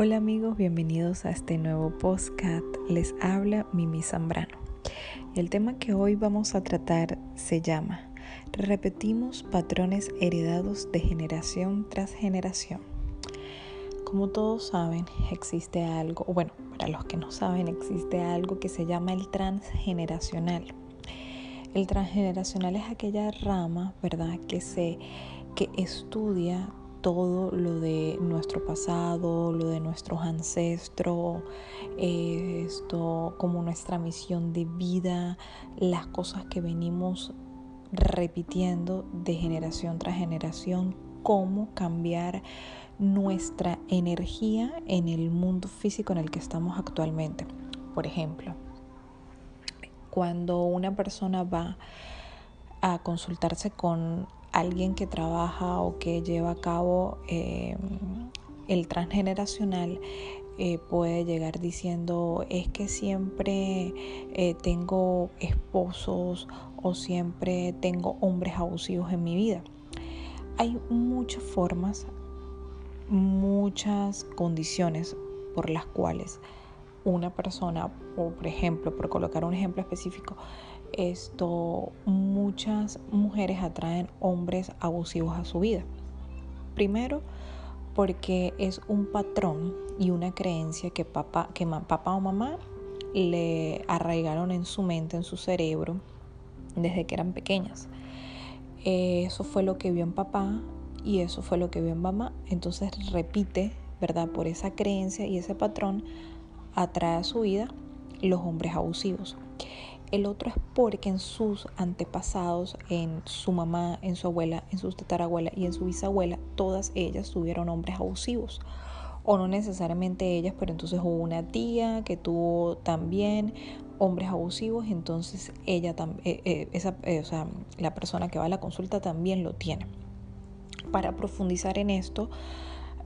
Hola amigos, bienvenidos a este nuevo podcast. Les habla Mimi Zambrano. El tema que hoy vamos a tratar se llama Repetimos patrones heredados de generación tras generación. Como todos saben, existe algo, bueno, para los que no saben, existe algo que se llama el transgeneracional. El transgeneracional es aquella rama, ¿verdad?, que se que estudia todo lo de nuestro pasado, lo de nuestros ancestros, esto como nuestra misión de vida, las cosas que venimos repitiendo de generación tras generación, cómo cambiar nuestra energía en el mundo físico en el que estamos actualmente. Por ejemplo, cuando una persona va a consultarse con alguien que trabaja o que lleva a cabo eh, el transgeneracional eh, puede llegar diciendo es que siempre eh, tengo esposos o siempre tengo hombres abusivos en mi vida. Hay muchas formas, muchas condiciones por las cuales una persona, o por ejemplo, por colocar un ejemplo específico, esto muchas mujeres atraen hombres abusivos a su vida. Primero, porque es un patrón y una creencia que papá, que papá o mamá le arraigaron en su mente, en su cerebro, desde que eran pequeñas. Eso fue lo que vio en papá y eso fue lo que vio en mamá. Entonces repite, ¿verdad? Por esa creencia y ese patrón atrae a su vida los hombres abusivos. El otro es porque en sus antepasados, en su mamá, en su abuela, en su tatarabuela y en su bisabuela, todas ellas tuvieron hombres abusivos. O no necesariamente ellas, pero entonces hubo una tía que tuvo también hombres abusivos, entonces ella eh, eh, esa, eh, o sea, la persona que va a la consulta también lo tiene. Para profundizar en esto,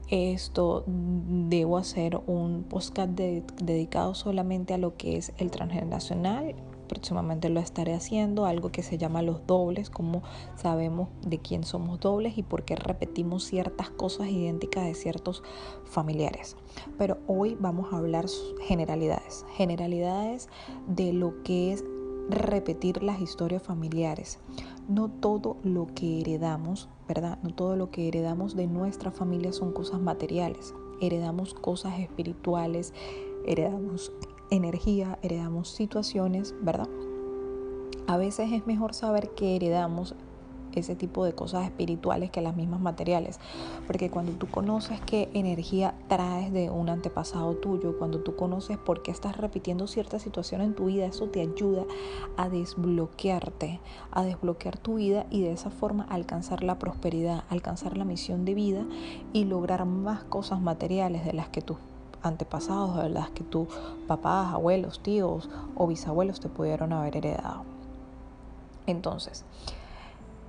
esto debo hacer un podcast dedicado solamente a lo que es el transgeneracional próximamente lo estaré haciendo, algo que se llama los dobles, como sabemos de quién somos dobles y por qué repetimos ciertas cosas idénticas de ciertos familiares. Pero hoy vamos a hablar generalidades, generalidades de lo que es repetir las historias familiares. No todo lo que heredamos, ¿verdad? No todo lo que heredamos de nuestra familia son cosas materiales. Heredamos cosas espirituales, heredamos energía, heredamos situaciones, ¿verdad? A veces es mejor saber que heredamos ese tipo de cosas espirituales que las mismas materiales. Porque cuando tú conoces qué energía traes de un antepasado tuyo, cuando tú conoces por qué estás repitiendo cierta situación en tu vida, eso te ayuda a desbloquearte, a desbloquear tu vida y de esa forma alcanzar la prosperidad, alcanzar la misión de vida y lograr más cosas materiales de las que tú antepasados, de las que tus papás, abuelos, tíos o bisabuelos te pudieron haber heredado. Entonces,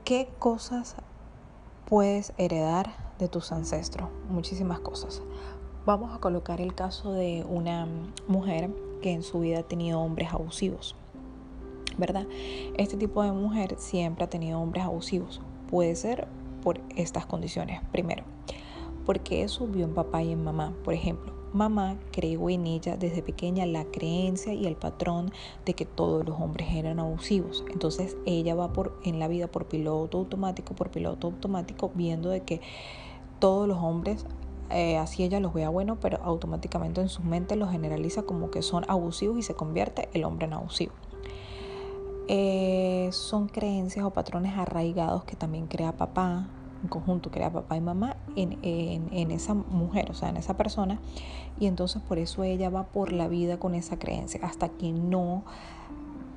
¿qué cosas puedes heredar de tus ancestros? Muchísimas cosas. Vamos a colocar el caso de una mujer que en su vida ha tenido hombres abusivos. ¿Verdad? Este tipo de mujer siempre ha tenido hombres abusivos. Puede ser por estas condiciones. Primero, porque eso vio en papá y en mamá. Por ejemplo, mamá creó en ella desde pequeña la creencia y el patrón de que todos los hombres eran abusivos. Entonces ella va por en la vida por piloto automático, por piloto automático, viendo de que todos los hombres eh, así ella los vea bueno, pero automáticamente en su mente los generaliza como que son abusivos y se convierte el hombre en abusivo. Eh, son creencias o patrones arraigados que también crea papá, en conjunto, crea papá y mamá en, en, esa mujer, o sea, en esa persona. Y entonces por eso ella va por la vida con esa creencia, hasta que no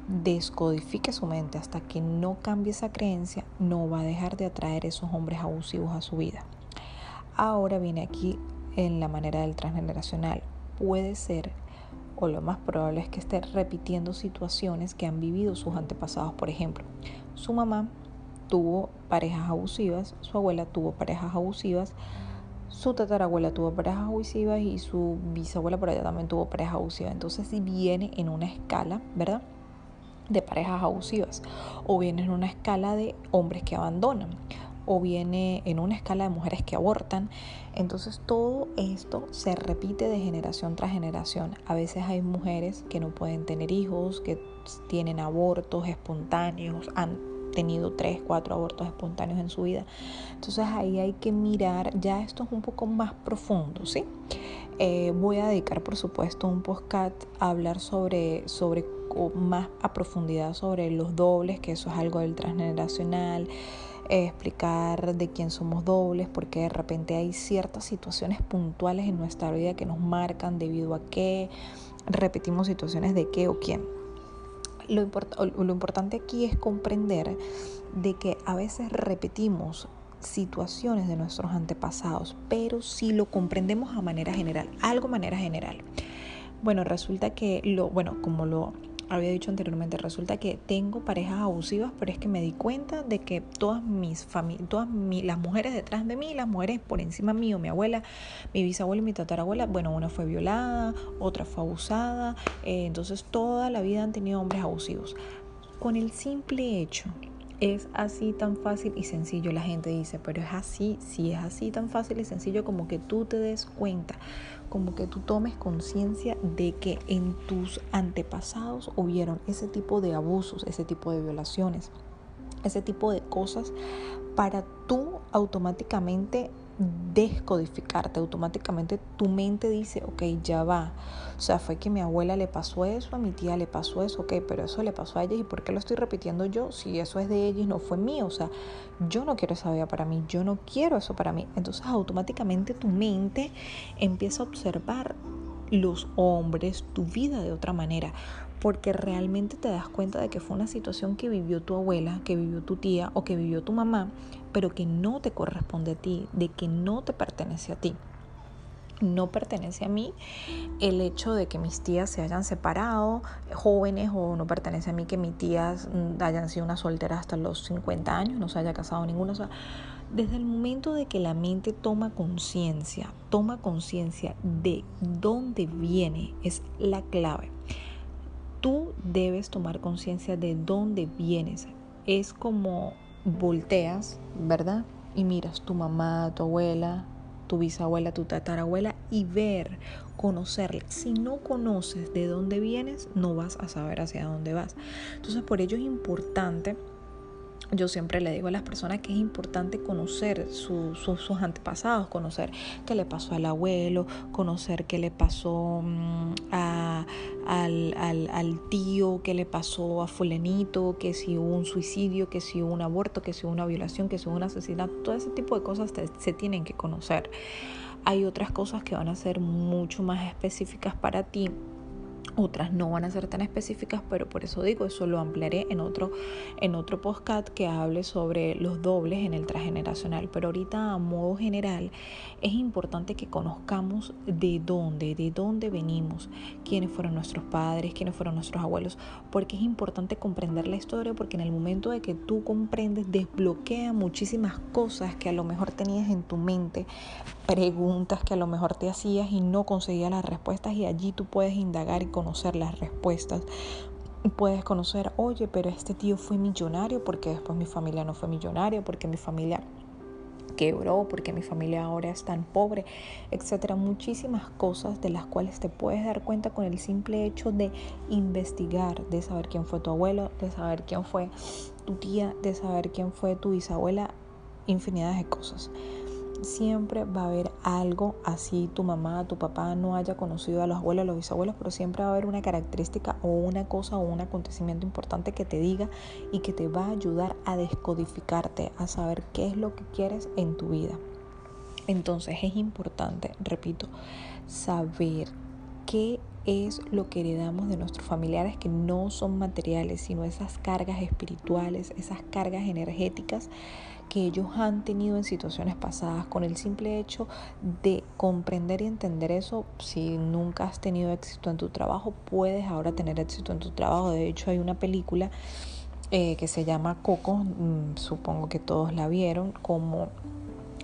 descodifique su mente, hasta que no cambie esa creencia, no va a dejar de atraer esos hombres abusivos a su vida. Ahora viene aquí en la manera del transgeneracional. Puede ser, o lo más probable es que esté repitiendo situaciones que han vivido sus antepasados. Por ejemplo, su mamá tuvo parejas abusivas, su abuela tuvo parejas abusivas, su tatarabuela tuvo parejas abusivas y su bisabuela por allá también tuvo parejas abusivas. Entonces si viene en una escala, ¿verdad? De parejas abusivas o viene en una escala de hombres que abandonan. o viene en una escala de mujeres que abortan. Entonces todo esto se repite de generación tras generación. A veces hay mujeres que no pueden tener hijos, que tienen abortos espontáneos, tenido tres, cuatro abortos espontáneos en su vida. Entonces ahí hay que mirar, ya esto es un poco más profundo, ¿sí? Eh, voy a dedicar, por supuesto, un podcast a hablar sobre, sobre más a profundidad sobre los dobles, que eso es algo del transgeneracional, explicar de quién somos dobles, porque de repente hay ciertas situaciones puntuales en nuestra vida que nos marcan debido a que repetimos situaciones de qué o quién. Lo, lo importante aquí es comprender de que a veces repetimos situaciones de nuestros antepasados, pero si lo comprendemos a manera general, algo manera general. Bueno, resulta que lo, bueno, como lo había dicho anteriormente, resulta que tengo parejas abusivas, pero es que me di cuenta de que todas mis familias, todas las mujeres detrás de mí, las mujeres por encima mío, mi abuela, mi bisabuela y mi tatarabuela, bueno, una fue violada, otra fue abusada, eh, entonces toda la vida han tenido hombres abusivos. Con el simple hecho es así tan fácil y sencillo. La gente dice, pero es así, si es así tan fácil y sencillo como que tú te des cuenta, como que tú tomes conciencia de que en tus antepasados hubieron ese tipo de abusos, ese tipo de violaciones, ese tipo de cosas para tú automáticamente descodificarte. Automáticamente tu mente dice, ok, ya va. O sea, fue que mi abuela le pasó eso, a mi tía le pasó eso, ok, pero eso le pasó a ella y ¿por qué lo estoy repitiendo yo? Si eso es de ella y no fue mío. O sea, yo no quiero esa vida para mí, yo no quiero eso para mí. Entonces automáticamente tu mente empieza a observar los hombres, tu vida de otra manera porque realmente te das cuenta de que fue una situación que vivió tu abuela, que vivió tu tía o que vivió tu mamá, pero que no te corresponde a ti, de que no te pertenece a ti. No pertenece a mí el hecho de que mis tías se hayan separado jóvenes o no pertenece a mí que mis tías mm, hayan sido una soltera hasta los 50 años, no se haya casado ninguna. O sea, desde el momento de que la mente toma conciencia, toma conciencia de dónde viene, es la clave tú debes tomar conciencia de dónde vienes. Es como volteas, ¿verdad? Y miras tu mamá, tu abuela, tu bisabuela, tu tatarabuela y ver, conocerla. Si no conoces de dónde vienes, no vas a saber hacia dónde vas. Entonces, por ello es importante yo siempre le digo a las personas que es importante conocer sus antepasados, conocer qué le pasó al abuelo, conocer qué le pasó mm, al, al, tío, qué le pasó a fulanito, que si hubo un suicidio, que si hubo un aborto, que si hubo una violación, que si hubo un asesinato, todo ese tipo de cosas se tienen que conocer. Hay otras cosas que van a ser mucho más específicas para ti otras no van a ser tan específicas, pero por eso digo, eso lo ampliaré en otro, en otro podcast que hable sobre los dobles en el transgeneracional. Pero ahorita a modo general es importante que conozcamos de dónde, de dónde venimos, quiénes fueron nuestros padres, quiénes fueron nuestros abuelos, porque es importante comprender la historia, porque en el momento de que tú comprendes, desbloquea muchísimas cosas que a lo mejor tenías en tu mente, preguntas que a lo mejor te hacías y no conseguías las respuestas y allí tú puedes indagar y conocer las respuestas. Puedes conocer, oye, pero este tío fue millonario porque después mi familia no fue millonaria, porque mi familia quebró, porque mi familia ahora es tan pobre, etcétera. Muchísimas cosas de las cuales te puedes dar cuenta con el simple hecho de investigar, de saber quién fue tu abuelo, de saber quién fue tu tía, de saber quién fue tu bisabuela, infinidad de cosas siempre va a haber algo así tu mamá, tu papá no haya conocido a los abuelos, a los bisabuelos, pero siempre va a haber una característica o una cosa o un acontecimiento importante que te diga y que te va a ayudar a descodificarte, a saber qué es lo que quieres en tu vida. Entonces es importante, repito, saber qué es lo que heredamos de nuestros familiares que no son materiales, sino esas cargas espirituales, esas cargas energéticas que ellos han tenido en situaciones pasadas. Con el simple hecho de comprender y entender eso, si nunca has tenido éxito en tu trabajo, puedes ahora tener éxito en tu trabajo. De hecho, hay una película eh, que se llama Coco, mm, supongo que todos la vieron, como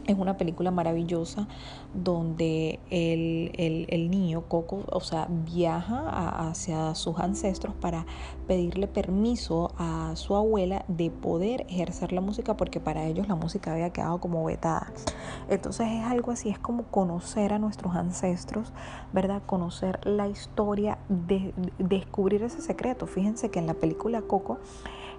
es una película maravillosa donde el, niño Coco, o sea, viaja hacia sus ancestros para pedirle permiso a su abuela de poder ejercer la música porque para ellos la música había quedado como vetada. Entonces es algo así, es como conocer a nuestros ancestros, ¿verdad? Conocer la historia, de, descubrir ese secreto. Fíjense que en la película Coco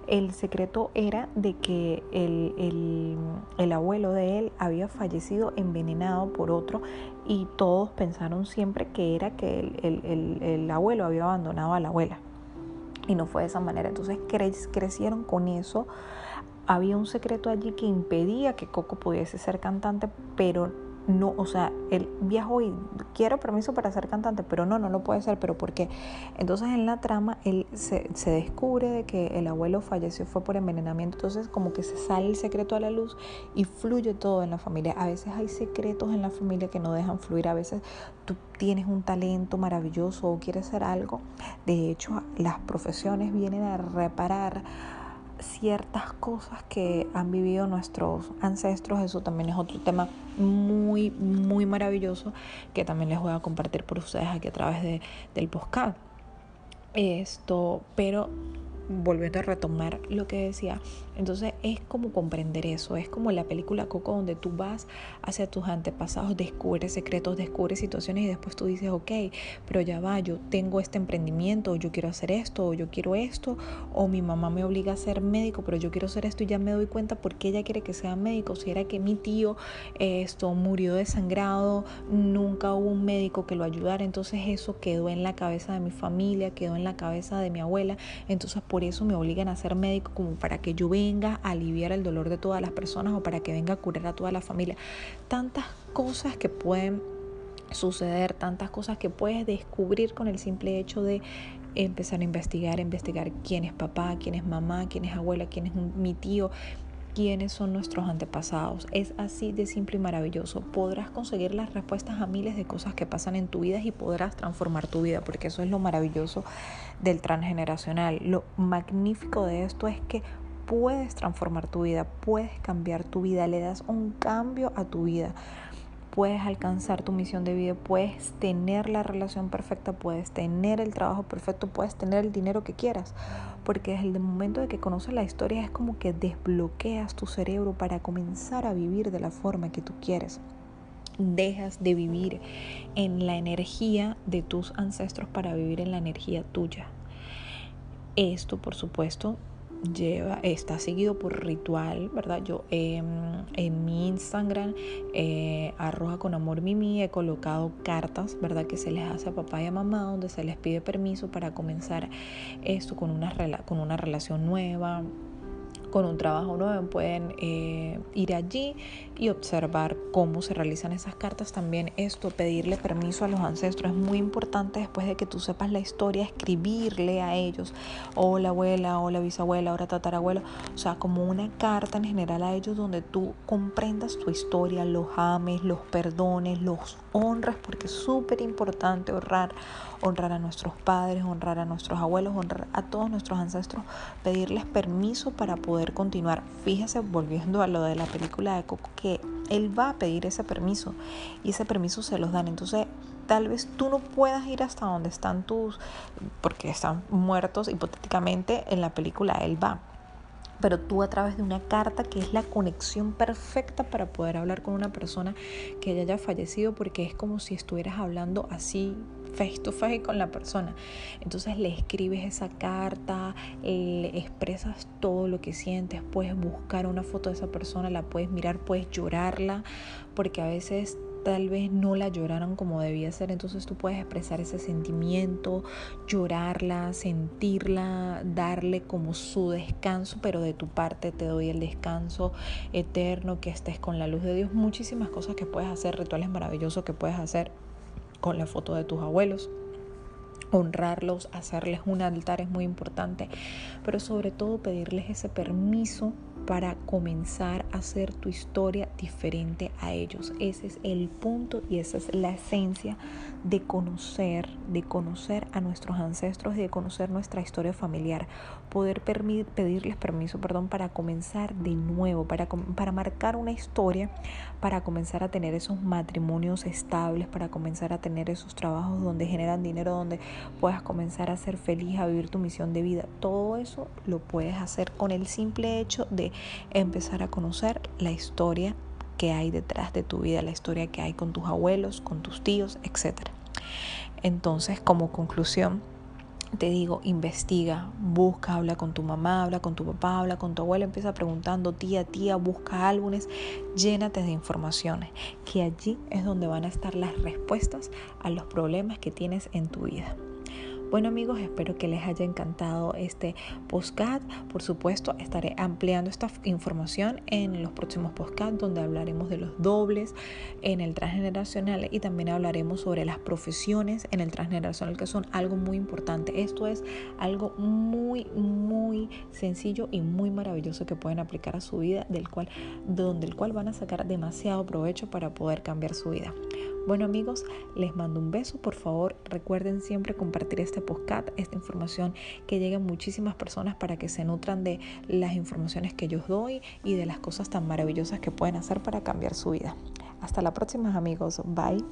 el secreto era de que el, abuelo de él había fallecido envenenado por otro y todos pensaron siempre que era que el, abuelo había abandonado a la abuela. Y no fue de esa manera. Entonces crecieron con eso. Había un secreto allí que impedía que Coco pudiese ser cantante, pero no, o sea, él viajó y quiero permiso para ser cantante, pero no, no lo puede ser, pero ¿por qué? Entonces en la trama él se, se, descubre de que el abuelo falleció fue por envenenamiento, entonces como que se sale el secreto a la luz y fluye todo en la familia. A veces hay secretos en la familia que no dejan fluir, a veces tú tienes un talento maravilloso o quieres hacer algo. De hecho, las profesiones vienen a reparar ciertas cosas que han vivido nuestros ancestros. Eso también es otro tema muy, muy maravilloso que también les voy a compartir por ustedes aquí a través de, del podcast. Esto, pero volviendo a retomar lo que decía, entonces es como comprender eso, es como la película Coco donde tú vas hacia tus antepasados, descubres secretos, descubres situaciones y después tú dices, ok, pero ya va, yo tengo este emprendimiento, o yo quiero hacer esto, o yo quiero esto, o mi mamá me obliga a ser médico, pero yo quiero hacer esto y ya me doy cuenta por qué ella quiere que sea médico, si era que mi tío esto murió desangrado, nunca hubo un médico que lo ayudara, entonces eso quedó en la cabeza de mi familia, quedó en la cabeza de mi abuela, entonces por eso me obligan a ser médico como para que yo venga a aliviar el dolor de todas las personas o para que venga a curar a toda la familia. Tantas cosas que pueden suceder, tantas cosas que puedes descubrir con el simple hecho de empezar a investigar, investigar quién es papá, quién es mamá, quién es abuela, quién es mi tío, quiénes son nuestros antepasados. Es así de simple y maravilloso. Podrás conseguir las respuestas a miles de cosas que pasan en tu vida y podrás transformar tu vida, porque eso es lo maravilloso del transgeneracional. Lo magnífico de esto es que puedes transformar tu vida, puedes cambiar tu vida, le das un cambio a tu vida. Puedes alcanzar tu misión de vida, puedes tener la relación perfecta, puedes tener el trabajo perfecto, puedes tener el dinero que quieras. Porque desde el momento de que conoces la historia es como que desbloqueas tu cerebro para comenzar a vivir de la forma que tú quieres dejas de vivir en la energía de tus ancestros para vivir en la energía tuya. Esto, por supuesto, lleva, está seguido por ritual, ¿verdad? Yo en mi Instagram, eh, arroja con amor Mimi, he colocado cartas, ¿verdad? Que se les hace a papá y a mamá, donde se les pide permiso para comenzar esto con una, con una relación nueva, con un trabajo nuevo pueden eh, ir allí y observar cómo se realizan esas cartas. También esto, pedirle permiso a los ancestros es muy importante después de que tú sepas la historia, escribirle a ellos, o la abuela, o la bisabuela, o la tatarabuela, o sea, como una carta en general a ellos donde tú comprendas tu historia, los ames, los perdones, los honras, porque es súper importante honrar, honrar a nuestros padres, honrar a nuestros abuelos, honrar a todos nuestros ancestros, pedirles permiso para poder continuar. Fíjese, volviendo a lo de la película de Coco, que él va a pedir ese permiso y ese permiso se los dan. Entonces, tal vez tú no puedas ir hasta donde están tus, porque están muertos hipotéticamente en la película, él va pero tú a través de una carta que es la conexión perfecta para poder hablar con una persona que ya haya fallecido porque es como si estuvieras hablando así face to face con la persona. Entonces le escribes esa carta, le expresas todo lo que sientes, puedes buscar una foto de esa persona, la puedes mirar, puedes llorarla, porque a veces tal vez no la lloraron como debía ser, entonces tú puedes expresar ese sentimiento, llorarla, sentirla, darle como su descanso, pero de tu parte te doy el descanso eterno, que estés con la luz de Dios, muchísimas cosas que puedes hacer, rituales maravillosos que puedes hacer con la foto de tus abuelos. Honrarlos, hacerles un altar es muy importante, pero sobre todo pedirles ese permiso para comenzar a hacer tu historia diferente a ellos. Ese es el punto y esa es la esencia de conocer, de conocer a nuestros ancestros y de conocer nuestra historia familiar. Poder pedirles permiso, perdón, para comenzar de nuevo, para, para marcar una historia, para comenzar a tener esos matrimonios estables, para comenzar a tener esos trabajos donde generan dinero, donde puedas comenzar a ser feliz, a vivir tu misión de vida. Todo eso lo puedes hacer con el simple hecho de empezar a conocer la historia que hay detrás de tu vida, la historia que hay con tus abuelos, con tus tíos, etc. Entonces, como conclusión, te digo, investiga, busca, habla con tu mamá, habla con tu papá, habla con tu abuelo, empieza preguntando, tía, tía, busca álbumes, llénate de informaciones, que allí es donde van a estar las respuestas a los problemas que tienes en tu vida. Bueno amigos, espero que les haya encantado este postcard. Por supuesto, estaré ampliando esta información en los próximos postcards donde hablaremos de los dobles en el transgeneracional y también hablaremos sobre las profesiones en el transgeneracional que son algo muy importante. Esto es algo muy, muy sencillo y muy maravilloso que pueden aplicar a su vida, del cual, donde el cual van a sacar demasiado provecho para poder cambiar su vida. Bueno amigos, les mando un beso. Por favor, recuerden siempre compartir este podcast, esta información que llegue a muchísimas personas para que se nutran de las informaciones que yo doy y de las cosas tan maravillosas que pueden hacer para cambiar su vida. Hasta la próxima amigos. Bye.